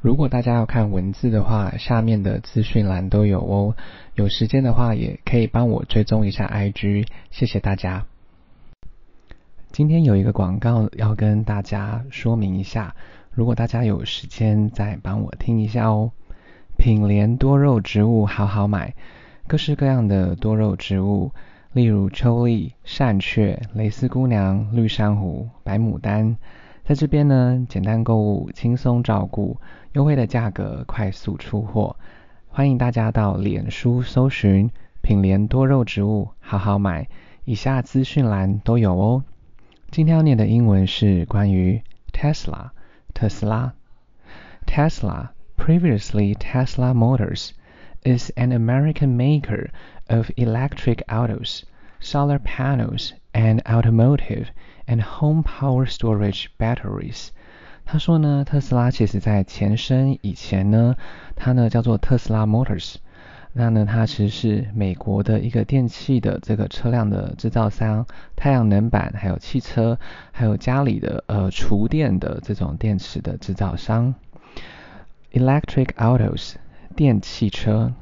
如果大家要看文字的话，下面的资讯栏都有哦。有时间的话，也可以帮我追踪一下 IG，谢谢大家。今天有一个广告要跟大家说明一下，如果大家有时间再帮我听一下哦。品联多肉植物好好买，各式各样的多肉植物，例如秋丽、扇雀、蕾丝姑娘、绿珊瑚、白牡丹，在这边呢，简单购物，轻松照顾，优惠的价格，快速出货。欢迎大家到脸书搜寻品联多肉植物好好买，以下资讯栏都有哦。今天要念的英文是关于 Tesla 特斯拉。Tesla, previously Tesla Motors, is an American maker of electric autos, solar panels, and automotive and home power storage batteries. 他说呢，特斯拉其实在前身以前呢，它呢叫做特斯拉 Motors。那呢，它其实是美国的一个电器的这个车辆的制造商，太阳能板，还有汽车，还有家里的呃厨电的这种电池的制造商。Electric autos 电汽车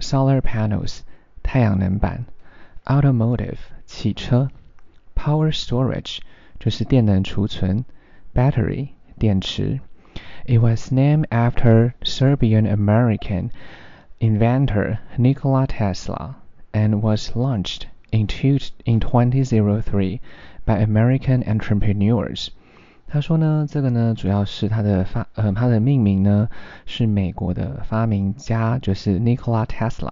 ，solar panels 太阳能板，automotive 汽车 ，power storage 就是电能储存，battery 电池。It was named after Serbian American inventor Nikola Tesla and was launched in, two, in 2003 by American entrepreneurs. 他说呢，这个呢，主要是他的发，呃，他的命名呢是美国的发明家，就是 Nikola Tesla。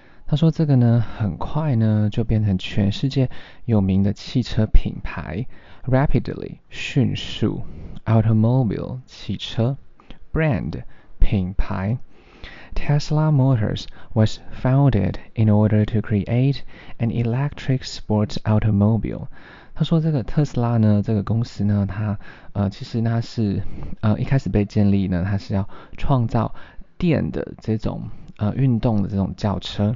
他说这个呢，很快呢就变成全世界有名的汽车品牌。Rapidly 迅速，automobile 汽车，brand 品牌。Tesla Motors was founded in order to create an electric sports automobile. 他说：“这个特斯拉呢，这个公司呢，它呃，其实它是呃一开始被建立呢，它是要创造电的这种呃运动的这种轿车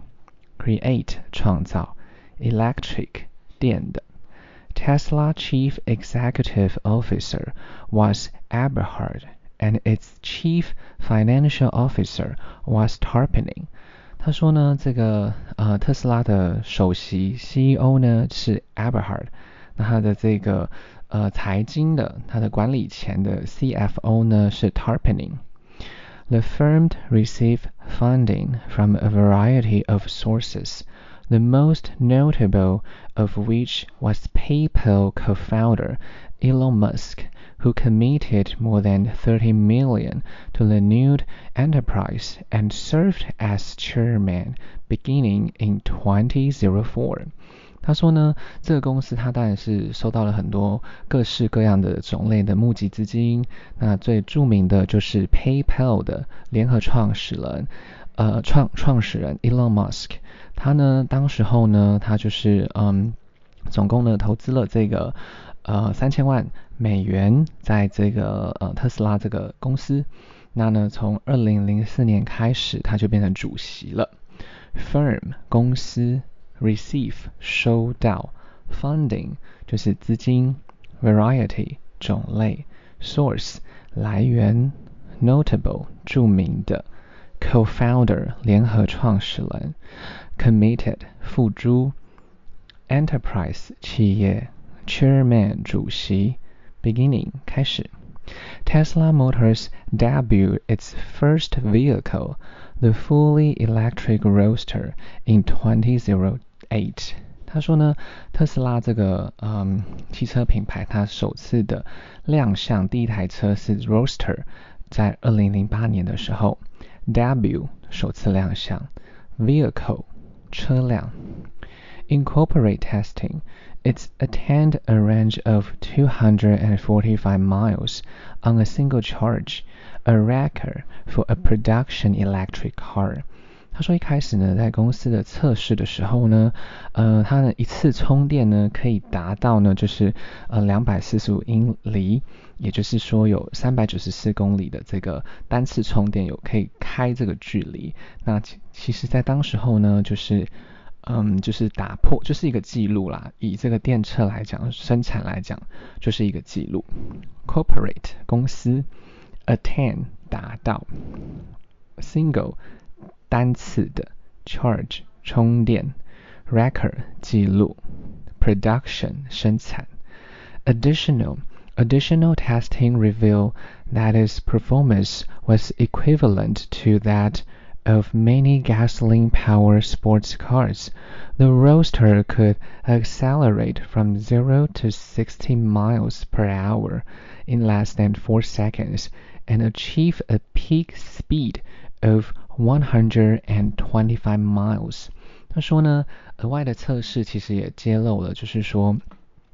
，create 创造，electric 电的。Tesla Chief Executive Officer was Eberhard, and its Chief Financial Officer was Tarpening。他说呢，这个呃特斯拉的首席 CEO 呢是 Eberhard。”那它的这个呃财经的，它的管理钱的 CFO 呢是 Tarpening。 The firm received funding from a variety of sources, the most notable of which was PayPal co-founder Elon Musk, who committed more than 30 million to the new enterprise and served as chairman beginning in 2004. 他说呢，这个公司他当然是收到了很多各式各样的种类的募集资金。那最著名的就是 PayPal 的联合创始人，呃，创创始人 Elon Musk。他呢，当时候呢，他就是嗯，总共呢投资了这个呃三千万美元在这个呃特斯拉这个公司。那呢，从二零零四年开始，他就变成主席了。Firm 公司。receive 收到，funding 就是资金，variety 种类，source 来源，notable 着名的，co-founder 联合创始人，committed 付诸，enterprise 企业，chairman 主席，beginning 开始。Tesla Motors debuted its first vehicle, the fully electric Roadster, in 2008. Eight，他说呢，特斯拉这个嗯汽车品牌，它首次的亮相第一台车是 Roadster，在二零零八年的时候，debut 首次亮相，vehicle 车辆，incorporate testing。It's attained a range of 245 miles on a single charge, a record for a production electric car. 他说一开始呢，在公司的测试的时候呢，呃，他的一次充电呢可以达到呢就是呃两百四十五英里，也就是说有三百九十四公里的这个单次充电有可以开这个距离。那其其实在当时候呢，就是嗯就是打破就是一个记录啦，以这个电车来讲生产来讲就是一个记录。Corporate 公司，attain 达到，single。单次的 charge 充电，record 记录，production 生产，additional additional testing revealed that its performance was equivalent to that of many gasoline-powered sports cars. The Roadster could accelerate from 0 to 60 miles per hour in less than 4 seconds and achieve a peak speed of one hundred and twenty-five miles。他说呢，额外的测试其实也揭露了，就是说。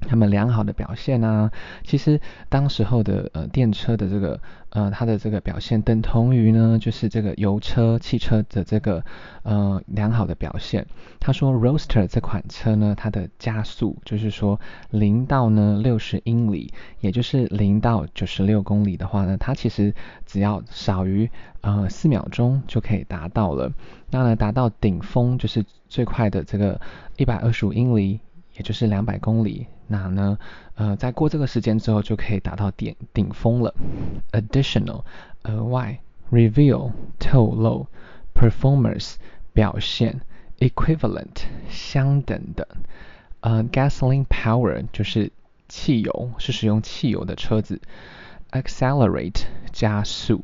他们良好的表现啊，其实当时候的呃电车的这个呃它的这个表现等同于呢，就是这个油车汽车的这个呃良好的表现。他说 Roaster 这款车呢，它的加速就是说零到呢六十英里，也就是零到九十六公里的话呢，它其实只要少于呃四秒钟就可以达到了。那呢达到顶峰就是最快的这个一百二十五英里。也就是两百公里，那呢，呃，在过这个时间之后就可以达到顶顶峰了。Additional 额外，reveal 透露，performance 表现，equivalent 相等的，呃，gasoline power 就是汽油，是使用汽油的车子。Accelerate 加速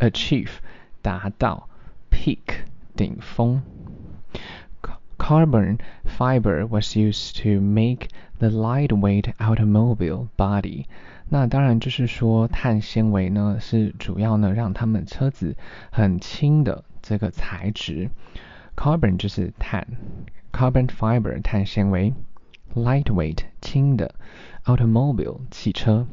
，achieve 达到，peak 顶峰。Carbon fiber was used to make the lightweight automobile body。那当然就是说，碳纤维呢是主要呢让他们车子很轻的这个材质。Carbon 就是碳，carbon fiber 碳纤维，lightweight 轻的，automobile 汽车。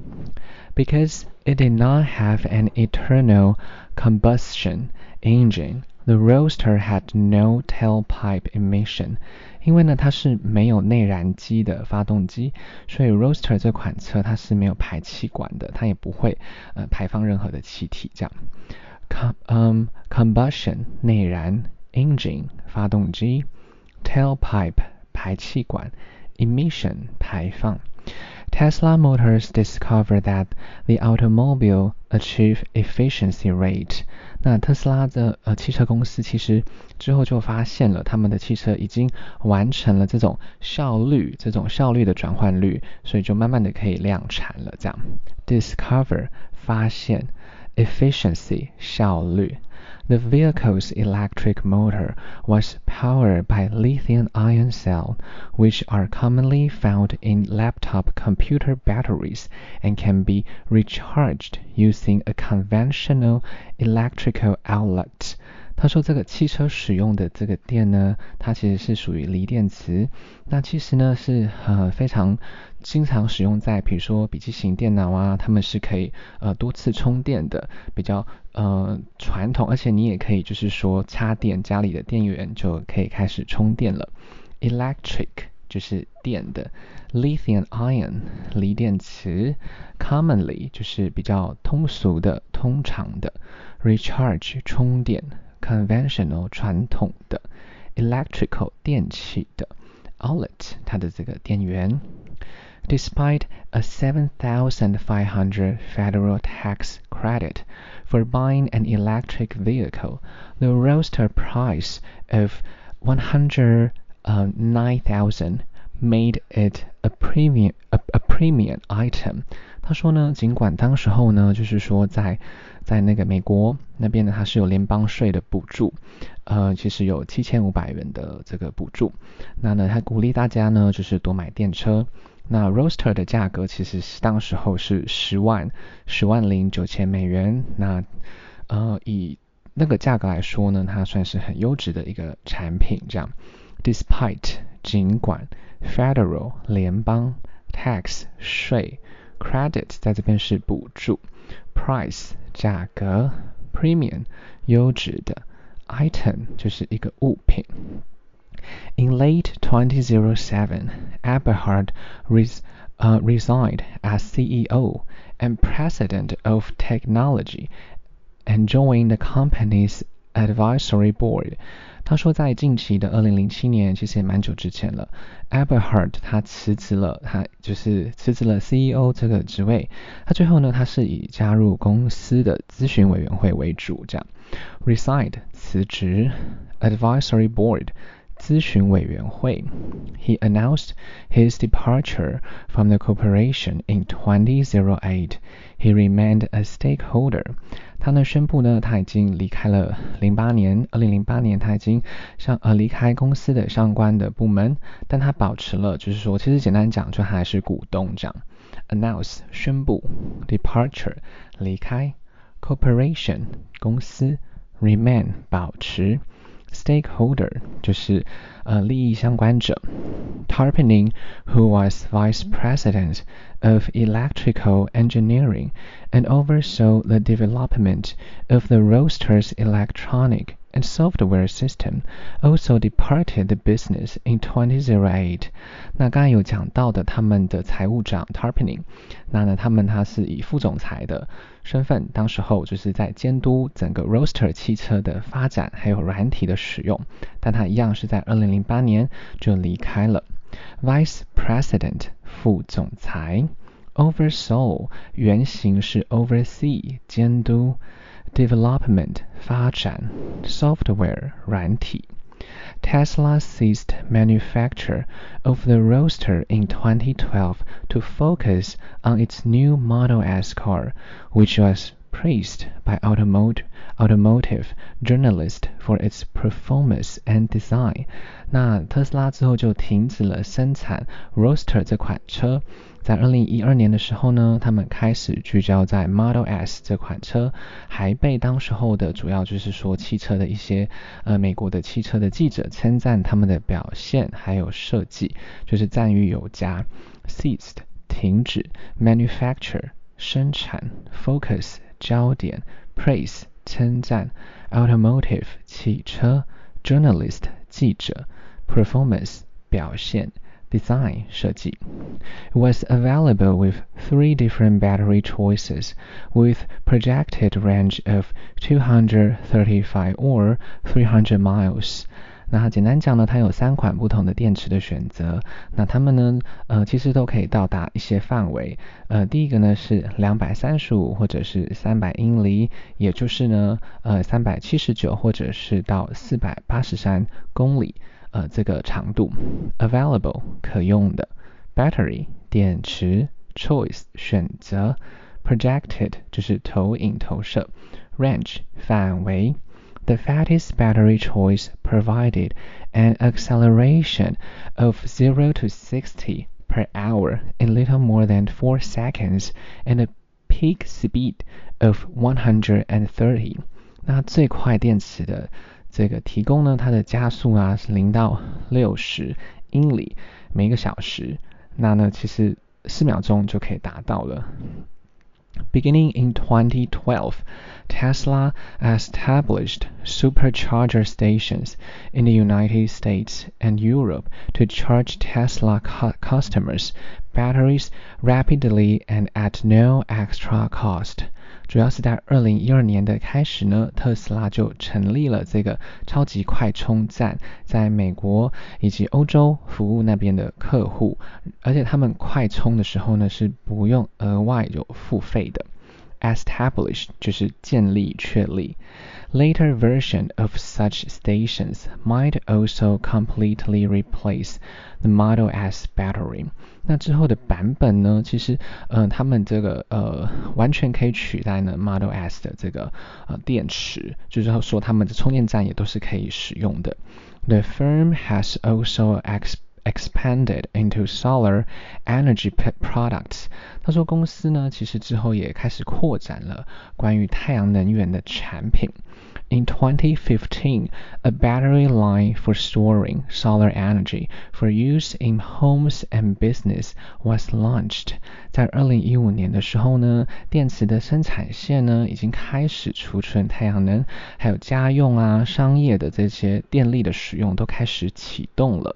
Because it did not have an internal combustion engine。 The Roadster had no tailpipe emission，因为呢它是没有内燃机的发动机，所以 Roadster 这款车它是没有排气管的，它也不会呃排放任何的气体。这样，com 嗯 combustion 内燃，engine 发动机，tailpipe 排气管，emission 排放。Tesla Motors discovered that the automobile achieved efficiency rate。 那特斯拉的呃汽车公司其实之后就发现了，他们的汽车已经完成了这种效率、这种效率的转换率，所以就慢慢的可以量产了。这样，discover 发现，efficiency 效率。The vehicle's electric motor was powered by lithium-ion cells, which are commonly found in laptop computer batteries and can be recharged using a conventional electrical outlet. 他说这个汽车使用的这个电呢，它其实是属于锂电池。那其实呢是呃非常经常使用在比如说笔记型电脑啊，它们是可以呃多次充电的，比较呃传统，而且你也可以就是说插电，家里的电源就可以开始充电了。Electric 就是电的，Lithium ion 锂电池，Commonly 就是比较通俗的、通常的，Recharge 充电。conventional 传统的，electrical 电气的，outlet 它的这个电源。Despite a 7,500 federal tax credit for buying an electric vehicle, the Roadster price of 109,000 made it a premium a, a premium item. 他说呢，尽管当时候呢，就是说在在那个美国那边呢，它是有联邦税的补助，呃，其实有七千五百元的这个补助。那呢，他鼓励大家呢，就是多买电车。那 Roaster 的价格其实是当时候是十万十万零九千美元。那呃，以那个价格来说呢，它算是很优质的一个产品。这样，Despite 尽管 Federal 联邦 Tax 税。Credit 在这边是补助，Price 价格，Premium 优质的 item 就是一个物品。In late 2007, Eberhard res, uh, resigned as CEO and president of technology and joined the company's advisory board. 他说，在近期的二零零七年，其实也蛮久之前了，Eberhard 他辞职了，他就是辞职了 CEO 这个职位。他最后呢，他是以加入公司的咨询委员会为主，这样。Reside 辞职，Advisory Board 咨询委员会。He announced his departure from the corporation in 2008. He remained a stakeholder. 他呢宣布呢，他已经离开了零八年，二零零八年他已经上呃离开公司的相关的部门，但他保持了，就是说，其实简单讲，就还是股东这样。Announce 宣布，departure 离开，corporation 公司，remain 保持。stakeholder 就是呃利益相关者，Tarpenning who was vice president of electrical engineering and oversaw the development of the roaster's electronic and software system also departed the business in 2008。那刚才有讲到的，他们的财务长 Tarpenning，那呢，他们他是以副总裁的身份，当时候就是在监督整个 Roadster 汽车的发展，还有软体的使用。但他一样是在2008年就离开了。Vice President 副总裁，Oversaw 原型是 oversee 监督。development 发展，software 软体。Tesla ceased manufacture of the Roadster in 2012 to focus on its new Model S car, which was praised by automotive automotive journalists for its performance and design。那特斯拉之后就停止了生产 Roadster 这款车。在二零一二年的时候呢，他们开始聚焦在 Model S 这款车，还被当时候的主要就是说汽车的一些呃美国的汽车的记者称赞他们的表现还有设计，就是赞誉有加。Ceased 停止，manufacture 生产，focus 焦点，praise 称赞，automotive 汽车，journalist 记者，performance 表现。design 设计 was available with three different battery choices with projected range of 235 or 300 miles. 那简单讲呢，它有三款不同的电池的选择。那它们呢，呃，其实都可以到达一些范围。呃，第一个呢是两百三十五或者是三百英里，也就是呢，呃，三百七十九或者是到四百八十三公里。呃，这个长度，available 可用的，battery 电池，choice 选择，projected 就是投影投射，range 范围。The fattest battery choice provided an acceleration of 0 to 60 per hour in little more than 4 seconds and a peak speed of 130. 那最快电池的这个提供呢，它的加速啊是零到六十英里每个小时，那呢其实四秒钟就可以达到了。 Beginning in 2012, Tesla established supercharger stations in the United States and Europe to charge Tesla customers' batteries rapidly and at no extra cost. 主要是在二零一二年的开始呢，特斯拉就成立了这个超级快充站，在美国以及欧洲服务那边的客户，而且他们快充的时候呢是不用额外有付费的。Establish 就是建立、确立。Later version of such stations might also completely replace the Model S battery。那之后的版本呢，其实，呃，他们这个呃，完全可以取代呢 Model S 的这个呃电池，就是说他们的充电站也都是可以使用的。The firm has also ex expanded into solar energy products。他说公司呢，其实之后也开始扩展了关于太阳能源的产品。 In 2015, a battery line for storing solar energy for use in homes and business was launched. 在二零一五年的时候呢，电池的生产线呢已经开始储存太阳能，还有家用啊、商业的这些电力的使用都开始启动了。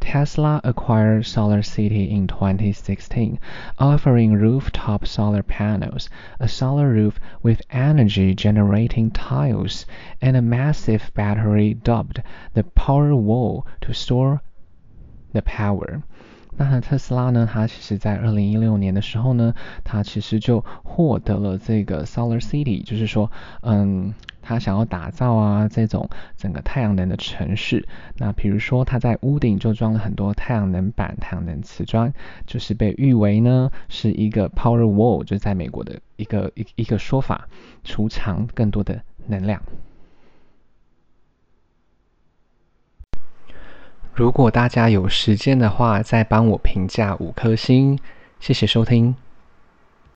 Tesla acquired SolarCity in 2016, offering rooftop solar panels, a solar roof with energy-generating tiles, and a massive battery dubbed the Powerwall to store the power. 那特斯拉呢？它其实在二零一六年的时候呢，它其实就获得了这个 Solar City，就是说，嗯， 他想要打造啊这种整个太阳能的城市。那比如说，他在屋顶就装了很多太阳能板、太阳能瓷砖，就是被誉为呢是一个 Power Wall，就在美国的一个一一个说法，储藏更多的能量。如果大家有时间的话，再帮我评价五颗星，谢谢收听。